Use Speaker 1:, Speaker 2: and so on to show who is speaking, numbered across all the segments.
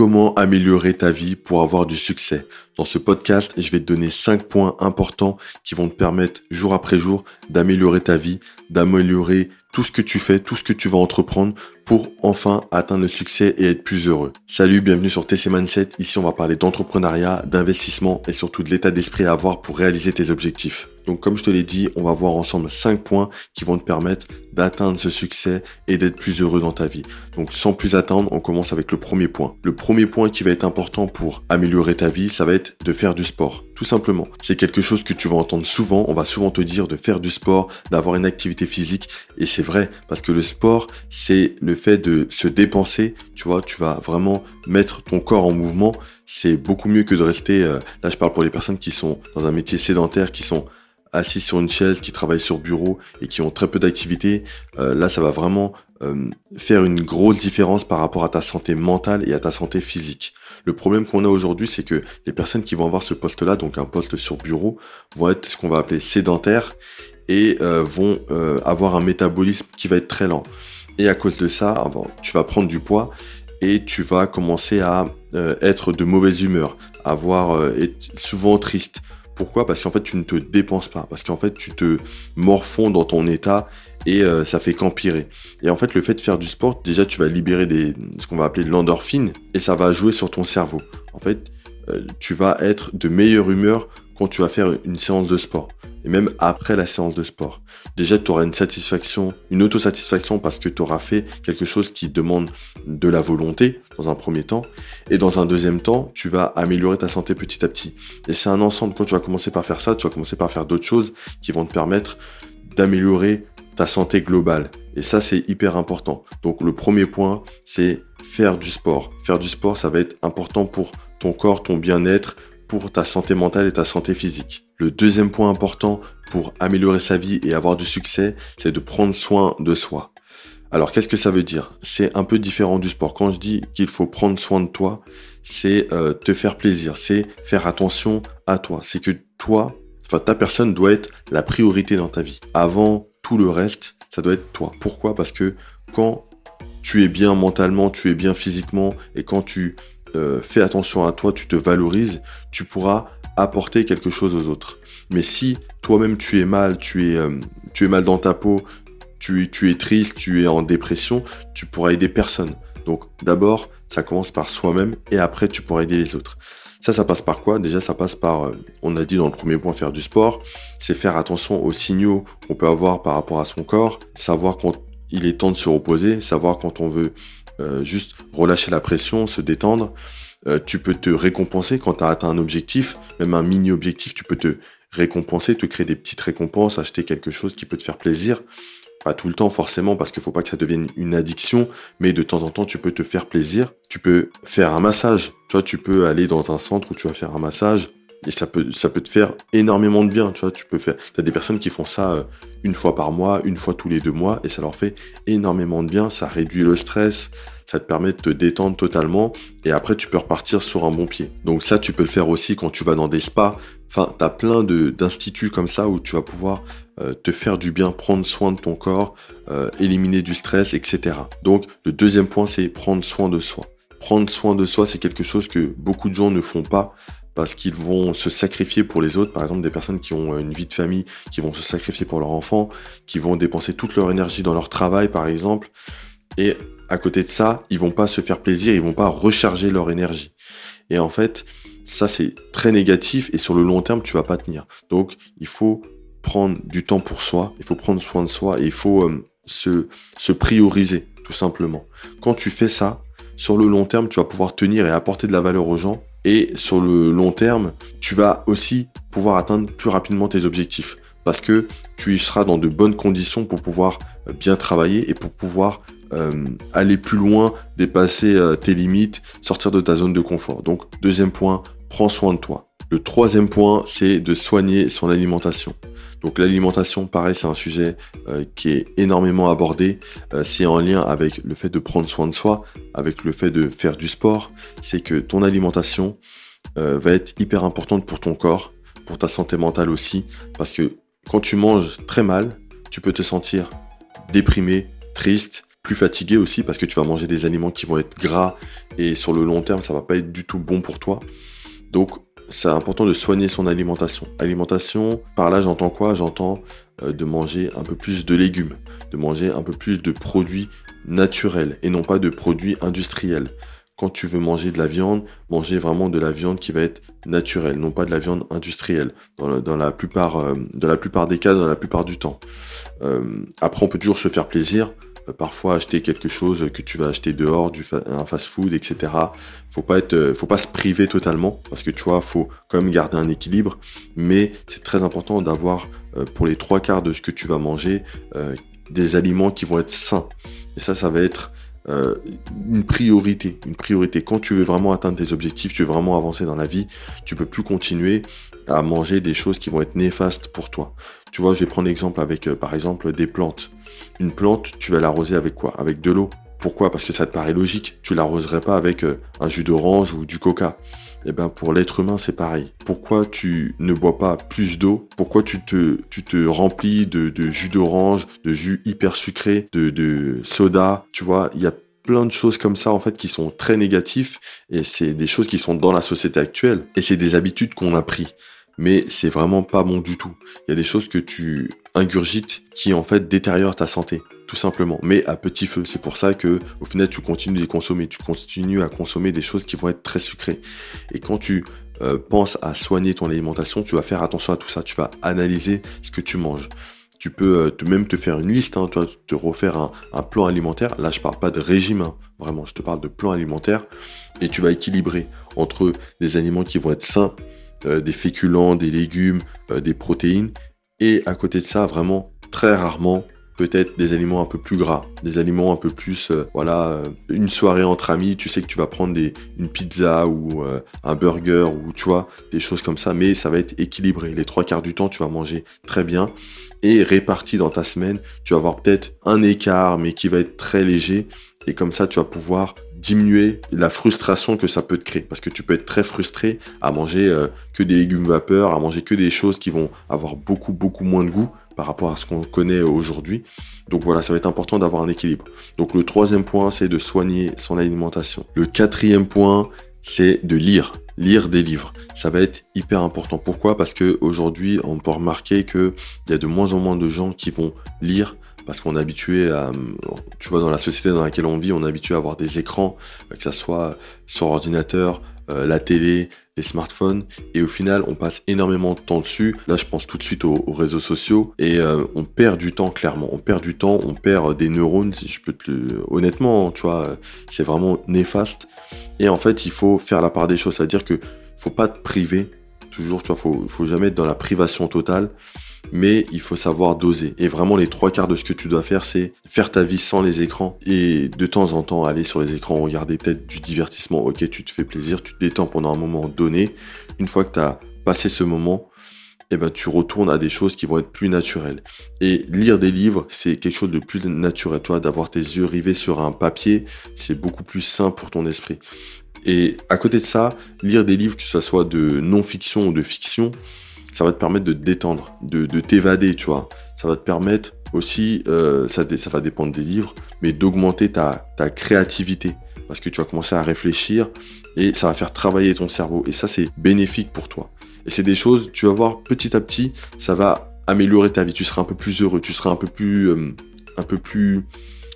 Speaker 1: Comment améliorer ta vie pour avoir du succès. Dans ce podcast, je vais te donner 5 points importants qui vont te permettre jour après jour d'améliorer ta vie, d'améliorer tout ce que tu fais, tout ce que tu vas entreprendre pour enfin atteindre le succès et être plus heureux. Salut, bienvenue sur TC Mindset. Ici, on va parler d'entrepreneuriat, d'investissement et surtout de l'état d'esprit à avoir pour réaliser tes objectifs. Donc, comme je te l'ai dit, on va voir ensemble 5 points qui vont te permettre d'atteindre ce succès et d'être plus heureux dans ta vie. Donc, sans plus attendre, on commence avec le premier point. Le premier point qui va être important pour améliorer ta vie, ça va être de faire du sport. Tout simplement. C'est quelque chose que tu vas entendre souvent. On va souvent te dire de faire du sport, d'avoir une activité physique. Et c'est vrai, parce que le sport, c'est le fait de se dépenser. Tu vois, tu vas vraiment mettre ton corps en mouvement. C'est beaucoup mieux que de rester, euh, là je parle pour les personnes qui sont dans un métier sédentaire, qui sont assis sur une chaise, qui travaillent sur bureau et qui ont très peu d'activité, euh, là ça va vraiment euh, faire une grosse différence par rapport à ta santé mentale et à ta santé physique. Le problème qu'on a aujourd'hui, c'est que les personnes qui vont avoir ce poste-là, donc un poste sur bureau, vont être ce qu'on va appeler sédentaires et euh, vont avoir un métabolisme qui va être très lent. Et à cause de ça, tu vas prendre du poids et tu vas commencer à être de mauvaise humeur, avoir être souvent triste, pourquoi? Parce qu'en fait, tu ne te dépenses pas. Parce qu'en fait, tu te morfonds dans ton état et euh, ça fait qu'empirer. Et en fait, le fait de faire du sport, déjà, tu vas libérer des, ce qu'on va appeler de l'endorphine et ça va jouer sur ton cerveau. En fait, euh, tu vas être de meilleure humeur quand tu vas faire une séance de sport et même après la séance de sport. Déjà, tu auras une satisfaction, une autosatisfaction parce que tu auras fait quelque chose qui demande de la volonté dans un premier temps. Et dans un deuxième temps, tu vas améliorer ta santé petit à petit. Et c'est un ensemble. Quand tu vas commencer par faire ça, tu vas commencer par faire d'autres choses qui vont te permettre d'améliorer ta santé globale. Et ça, c'est hyper important. Donc, le premier point, c'est faire du sport. Faire du sport, ça va être important pour ton corps, ton bien-être, pour ta santé mentale et ta santé physique. Le deuxième point important pour améliorer sa vie et avoir du succès, c'est de prendre soin de soi. Alors qu'est-ce que ça veut dire? C'est un peu différent du sport. Quand je dis qu'il faut prendre soin de toi, c'est euh, te faire plaisir, c'est faire attention à toi. C'est que toi, enfin ta personne doit être la priorité dans ta vie. Avant tout le reste, ça doit être toi. Pourquoi? Parce que quand tu es bien mentalement, tu es bien physiquement, et quand tu euh, fais attention à toi, tu te valorises, tu pourras apporter quelque chose aux autres. Mais si toi-même tu es mal, tu es, euh, mal dans ta peau, tu, tu es triste, tu es en dépression, tu pourras aider personne. Donc d'abord, ça commence par soi-même et après tu pourras aider les autres. Ça, ça passe par quoi? Déjà, ça passe par, euh, on a dit dans le premier point, faire du sport. C'est faire attention aux signaux qu'on peut avoir par rapport à son corps, savoir quand il est temps de se reposer, savoir quand on veut euh, juste relâcher la pression, se détendre. Euh, tu peux te récompenser quand tu as atteint un objectif, même un mini-objectif, tu peux te récompenser, te créer des petites récompenses, acheter quelque chose qui peut te faire plaisir. Pas tout le temps forcément parce qu'il faut pas que ça devienne une addiction, mais de temps en temps tu peux te faire plaisir. Tu peux faire un massage. Toi, tu peux aller dans un centre où tu vas faire un massage et ça peut te faire énormément de bien tu vois tu peux faire t'as des personnes qui font ça euh, une fois par mois une fois tous les deux mois et ça leur fait énormément de bien ça réduit le stress ça te permet de te détendre totalement et après tu peux repartir sur un bon pied. Donc ça tu peux le faire aussi quand tu vas dans des spas. Enfin t'as plein de d'instituts comme ça où tu vas pouvoir euh, te faire du bien prendre soin de ton corps euh, éliminer du stress etc donc le deuxième point c'est prendre soin de soi prendre soin de soi c'est quelque chose que beaucoup de gens ne font pas parce qu'ils vont se sacrifier pour les autres, par exemple des personnes qui ont une vie de famille, qui vont se sacrifier pour leurs enfants, qui vont dépenser toute leur énergie dans leur travail par exemple, et à côté de ça, ils vont pas se faire plaisir, ils vont pas recharger leur énergie. Et en fait, ça c'est très négatif et sur le long terme, tu vas pas tenir. Donc, il faut prendre du temps pour soi, il faut prendre soin de soi et il faut euh, se, se prioriser tout simplement. Quand tu fais ça, sur le long terme, tu vas pouvoir tenir et apporter de la valeur aux gens et sur le long terme, tu vas aussi pouvoir atteindre plus rapidement tes objectifs parce que tu seras dans de bonnes conditions pour pouvoir euh, bien travailler et pour pouvoir euh, aller plus loin, dépasser euh, tes limites, sortir de ta zone de confort. Donc deuxième point, prends soin de toi. Le troisième point, c'est de soigner son alimentation. Donc l'alimentation, pareil, c'est un sujet euh, qui est énormément abordé. Euh, c'est en lien avec le fait de prendre soin de soi, avec le fait de faire du sport. C'est que ton alimentation euh, va être hyper importante pour ton corps, pour ta santé mentale aussi, parce que quand tu manges très mal, tu peux te sentir déprimé, triste, plus fatigué aussi parce que tu vas manger des aliments qui vont être gras et sur le long terme, ça va pas être du tout bon pour toi. Donc, c'est important de soigner son alimentation. Alimentation, par là, j'entends quoi? J'entends euh, de manger un peu plus de légumes, de manger un peu plus de produits naturels et non pas de produits industriels. Quand tu veux manger de la viande, manger vraiment de la viande qui va être naturelle, non pas de la viande industrielle, dans la, plupart, euh, la plupart des cas, dans la plupart du temps. Euh, après, on peut toujours se faire plaisir, parfois acheter quelque chose que tu vas acheter dehors, un fast-food, etc. Faut pas être, faut pas se priver totalement parce que tu vois, faut quand même garder un équilibre. Mais c'est très important d'avoir pour les trois quarts de ce que tu vas manger des aliments qui vont être sains. Et ça, ça va être euh, une priorité, une priorité. Quand tu veux vraiment atteindre tes objectifs, tu veux vraiment avancer dans la vie, tu peux plus continuer à manger des choses qui vont être néfastes pour toi. Tu vois, je vais prendre l'exemple avec, euh, par exemple, des plantes. Une plante, tu vas l'arroser avec quoi? Avec de l'eau. Pourquoi? Parce que ça te paraît logique. Tu l'arroserais pas avec euh, un jus d'orange ou du coca. Eh ben pour l'être humain, c'est pareil. Pourquoi tu ne bois pas plus d'eau? Pourquoi tu te, tu te remplis de, jus d'orange, de jus hyper sucré, de, soda? Tu vois, il y a plein de choses comme ça en fait qui sont très négatifs et c'est des choses qui sont dans la société actuelle et c'est des habitudes qu'on a pris mais c'est vraiment pas bon du tout. Il y a des choses que tu ingurgites qui en fait détériorent ta santé, tout simplement, mais à petit feu. C'est pour ça que au final tu continues de les consommer, tu continues à consommer des choses qui vont être très sucrées. Et quand tu euh, penses à soigner ton alimentation, tu vas faire attention à tout ça, tu vas analyser ce que tu manges. Tu peux euh, même te faire une liste, hein, te refaire un, plan alimentaire. Là, je parle pas de régime, hein, vraiment, je te parle de plan alimentaire. Et tu vas équilibrer entre des aliments qui vont être sains, euh, des féculents, des légumes, euh, des protéines. Et à côté de ça, vraiment, très rarement, peut-être des aliments un peu plus gras, des aliments un peu plus, euh, voilà, une soirée entre amis, tu sais que tu vas prendre une pizza ou un burger ou tu vois, des choses comme ça, mais ça va être équilibré. Les trois quarts du temps, tu vas manger très bien et réparti dans ta semaine, tu vas avoir peut-être un écart, mais qui va être très léger. Et comme ça, tu vas pouvoir diminuer la frustration que ça peut te créer. Parce que tu peux être très frustré à manger euh, que des légumes vapeur, à manger que des choses qui vont avoir beaucoup, beaucoup moins de goût par rapport à ce qu'on connaît aujourd'hui. Donc voilà, ça va être important d'avoir un équilibre. Donc le troisième point, c'est de soigner son alimentation. Le quatrième point, c'est de lire. Lire des livres. Ça va être hyper important. Pourquoi? Parce que aujourd'hui, on peut remarquer qu'il y a de moins en moins de gens qui vont lire parce qu'on est habitué à, tu vois, dans la société dans laquelle on vit, on est habitué à avoir des écrans, euh, que ça soit sur ordinateur, euh, la télé, les smartphones, et au final, on passe énormément de temps dessus. Là, je pense tout de suite aux, réseaux sociaux, et euh, on perd du temps, clairement. On perd du temps, on perd des neurones, si je peux te le... Honnêtement, tu vois, c'est vraiment néfaste. Et en fait, il faut faire la part des choses, c'est-à-dire que faut pas te priver, toujours, tu vois, faut, faut jamais être dans la privation totale mais il faut savoir doser. Et vraiment, les trois quarts de ce que tu dois faire, c'est faire ta vie sans les écrans et de temps en temps aller sur les écrans, regarder peut-être du divertissement. Ok, tu te fais plaisir, tu te détends pendant un moment donné. Une fois que tu as passé ce moment, eh ben, tu retournes à des choses qui vont être plus naturelles. Et lire des livres, c'est quelque chose de plus naturel. Toi, d'avoir tes yeux rivés sur un papier, c'est beaucoup plus sain pour ton esprit. Et à côté de ça, lire des livres, que ce soit de non-fiction ou de fiction, ça va te permettre de te détendre, de, t'évader, tu vois. Ça va te permettre aussi, euh, ça, va dépendre des livres, mais d'augmenter ta, ta créativité. Parce que tu vas commencer à réfléchir et ça va faire travailler ton cerveau. Et ça, c'est bénéfique pour toi. Et c'est des choses, tu vas voir petit à petit, ça va améliorer ta vie. Tu seras un peu plus heureux, tu seras un peu plus, euh, un peu plus,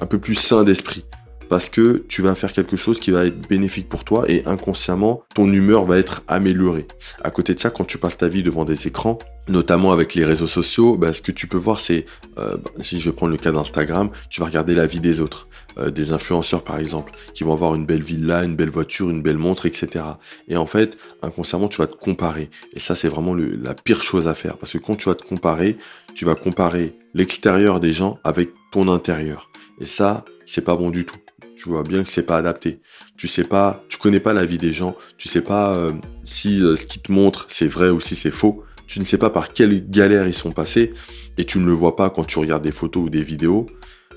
Speaker 1: un peu plus sain d'esprit parce que tu vas faire quelque chose qui va être bénéfique pour toi et inconsciemment, ton humeur va être améliorée. À côté de ça, quand tu passes ta vie devant des écrans, notamment avec les réseaux sociaux, bah, ce que tu peux voir, c'est, euh, bah, si je prends le cas d'Instagram, tu vas regarder la vie des autres, euh, des influenceurs par exemple, qui vont avoir une belle villa, une belle voiture, une belle montre, etc. Et en fait, inconsciemment, tu vas te comparer. Et ça, c'est vraiment la pire chose à faire, parce que quand tu vas te comparer, tu vas comparer l'extérieur des gens avec ton intérieur. Et ça, c'est pas bon du tout tu vois bien que c'est pas adapté. Tu sais pas, tu connais pas la vie des gens, tu sais pas euh, si euh, ce qu'ils te montrent c'est vrai ou si c'est faux. Tu ne sais pas par quelle galère ils sont passés et tu ne le vois pas quand tu regardes des photos ou des vidéos.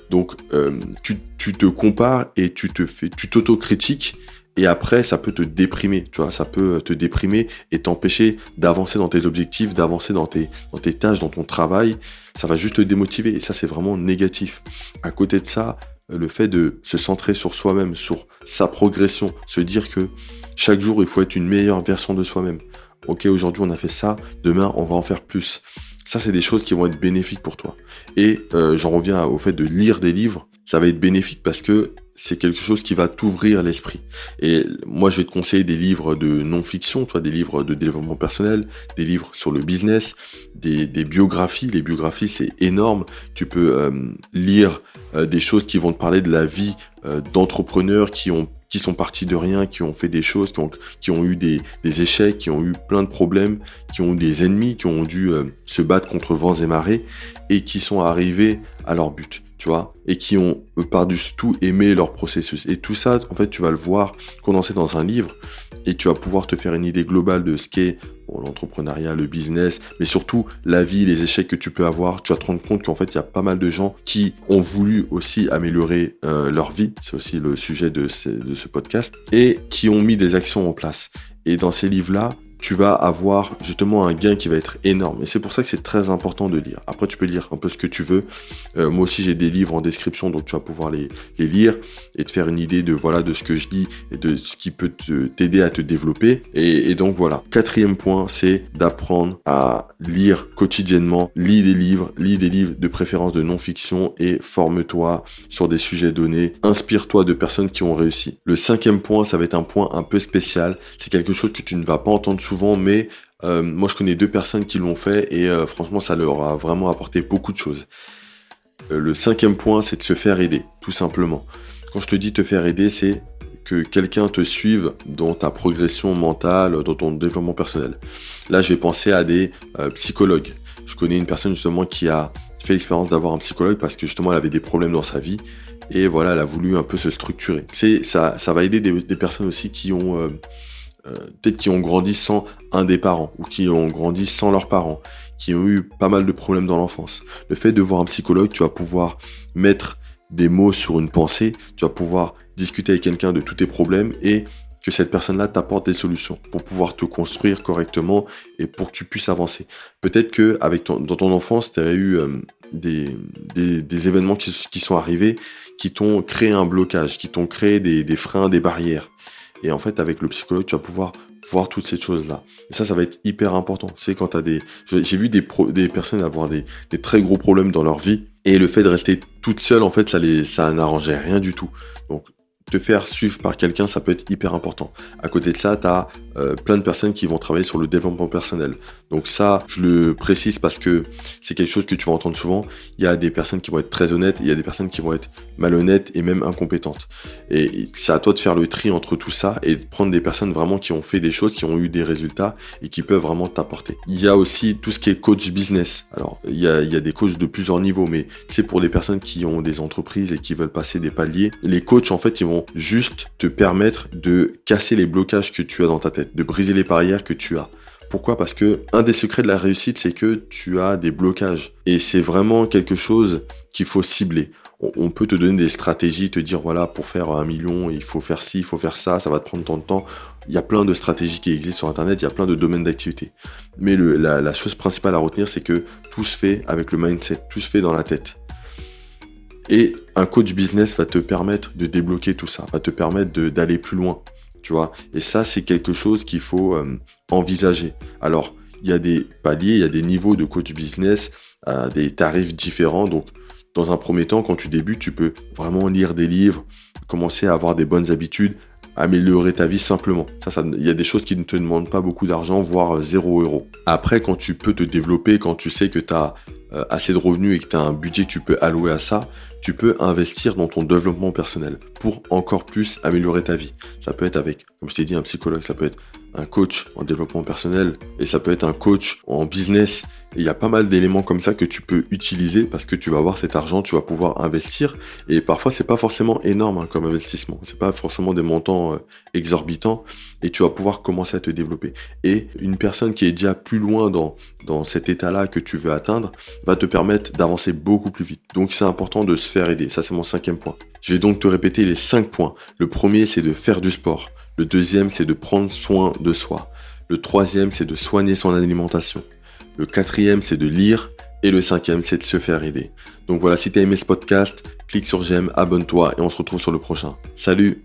Speaker 1: Donc euh, tu, te compares et tu te fais, tu t'autocritiques et après ça peut te déprimer, tu vois, ça peut te déprimer et t'empêcher d'avancer dans tes objectifs, d'avancer dans tes, dans tes tâches, dans ton travail. Ça va juste te démotiver et ça c'est vraiment négatif. À côté de ça, le fait de se centrer sur soi-même, sur sa progression, se dire que chaque jour, il faut être une meilleure version de soi-même. Ok, aujourd'hui, on a fait ça, demain, on va en faire plus. Ça, c'est des choses qui vont être bénéfiques pour toi. Et euh, j'en reviens au fait de lire des livres. Ça va être bénéfique parce que c'est quelque chose qui va t'ouvrir l'esprit. Et moi, je vais te conseiller des livres de non-fiction, tu vois, des livres de développement personnel, des livres sur le business, des, biographies. Les biographies, c'est énorme. Tu peux euh, lire euh, des choses qui vont te parler de la vie d'entrepreneurs qui ont qui sont partis de rien, qui ont fait des choses, qui ont, qui ont eu des, échecs, qui ont eu plein de problèmes, qui ont eu des ennemis, qui ont dû euh, se battre contre vents et marées, et qui sont arrivés à leur but, et qui ont euh, par-dessus tout aimé leur processus. Et tout ça, en fait, tu vas le voir condensé dans un livre, et tu vas pouvoir te faire une idée globale de ce qu'est l'entrepreneuriat, le business, mais surtout la vie, les échecs que tu peux avoir. Tu vas te rendre compte qu'en fait, il y a pas mal de gens qui ont voulu aussi améliorer euh, leur vie. C'est aussi le sujet de de ce podcast et qui ont mis des actions en place. Et dans ces livres-là, tu vas avoir justement un gain qui va être énorme. Et c'est pour ça que c'est très important de lire. Après, tu peux lire un peu ce que tu veux. Euh, moi aussi, j'ai des livres en description, donc tu vas pouvoir les, lire et te faire une idée de voilà de ce que je dis et de ce qui peut t'aider à te développer. Et, et, donc voilà. Quatrième point, c'est d'apprendre à lire quotidiennement. Lis des livres, lis des livres de préférence de non-fiction et forme-toi sur des sujets donnés. Inspire-toi de personnes qui ont réussi. Le cinquième point, ça va être un point un peu spécial. C'est quelque chose que tu ne vas pas entendre souvent mais euh, moi je connais deux personnes qui l'ont fait et euh, franchement ça leur a vraiment apporté beaucoup de choses. Euh, le cinquième point, c'est de se faire aider, tout simplement. Quand je te dis te faire aider, c'est que quelqu'un te suive dans ta progression mentale, dans ton développement personnel. Là, je vais penser à des psychologues. Je connais une personne justement qui a fait l'expérience d'avoir un psychologue parce que justement elle avait des problèmes dans sa vie et voilà, elle a voulu un peu se structurer. C'est ça, ça va aider des, personnes aussi qui ont peut-être qui ont grandi sans un des parents ou qui ont grandi sans leurs parents, qui ont eu pas mal de problèmes dans l'enfance. Le fait de voir un psychologue, tu vas pouvoir mettre des mots sur une pensée, tu vas pouvoir discuter avec quelqu'un de tous tes problèmes et que cette personne-là t'apporte des solutions pour pouvoir te construire correctement et pour que tu puisses avancer. Peut-être que dans ton enfance, tu as eu euh, des, événements qui, sont arrivés qui t'ont créé un blocage, qui t'ont créé des freins, des barrières. Et en fait, avec le psychologue, tu vas pouvoir voir toutes ces choses-là. Et ça, ça va être hyper important. C'est quand tu des... J'ai vu des, personnes avoir des, très gros problèmes dans leur vie. Et le fait de rester toute seule, en fait, ça, ça n'arrangeait rien du tout. Te faire suivre par quelqu'un, ça peut être hyper important. À côté de ça, tu as euh, plein de personnes qui vont travailler sur le développement personnel. Donc ça, je le précise parce que c'est quelque chose que tu vas entendre souvent. Il y a des personnes qui vont être très honnêtes, il y a des personnes qui vont être malhonnêtes et même incompétentes. Et c'est à toi de faire le tri entre tout ça et de prendre des personnes vraiment qui ont fait des choses, qui ont eu des résultats et qui peuvent vraiment t'apporter. Il y a aussi tout ce qui est coach business. Alors, il y a, il y a des coachs de plusieurs niveaux, mais c'est pour des personnes qui ont des entreprises et qui veulent passer des paliers. Les coachs, en fait, ils vont juste te permettre de casser les blocages que tu as dans ta tête, de briser les barrières que tu as. Pourquoi? Parce que un des secrets de la réussite, c'est que tu as des blocages. Et c'est vraiment quelque chose qu'il faut cibler. On peut te donner des stratégies, te dire voilà, pour faire un million, il faut faire ci, il faut faire ça, ça va te prendre tant de temps. Il y a plein de stratégies qui existent sur Internet, il y a plein de domaines d'activité. Mais la, la chose principale à retenir, c'est que tout se fait avec le mindset, tout se fait dans la tête. Et un coach business va te permettre de débloquer tout ça, va te permettre d'aller plus loin, tu vois. Et ça, c'est quelque chose qu'il faut euh, envisager. Alors, il y a des paliers, il y a des niveaux de coach business, euh, des tarifs différents. Donc, dans un premier temps, quand tu débutes, tu peux vraiment lire des livres, commencer à avoir des bonnes habitudes, améliorer ta vie simplement. Ça, il y a des choses qui ne te demandent pas beaucoup d'argent, voire zéro euro. Après, quand tu peux te développer, quand tu sais que tu as euh, assez de revenus et que tu as un budget que tu peux allouer à ça, tu peux investir dans ton développement personnel pour encore plus améliorer ta vie. Ça peut être avec, comme je t'ai dit, un psychologue, ça peut être un coach en développement personnel et ça peut être un coach en business. il y a pas mal d'éléments comme ça que tu peux utiliser parce que tu vas avoir cet argent, tu vas pouvoir investir et parfois c'est pas forcément énorme hein, comme investissement, c'est pas forcément des montants euh, exorbitants et tu vas pouvoir commencer à te développer. Et une personne qui est déjà plus loin dans dans cet état-là que tu veux atteindre va te permettre d'avancer beaucoup plus vite. Donc c'est important de se faire aider. Ça c'est mon cinquième point. Je vais donc te répéter les cinq points. Le premier c'est de faire du sport. Le deuxième, c'est de prendre soin de soi. Le troisième, c'est de soigner son alimentation. Le quatrième, c'est de lire. Et le cinquième, c'est de se faire aider. Donc voilà, si tu as aimé ce podcast, clique sur j'aime, abonne-toi et on se retrouve sur le prochain. Salut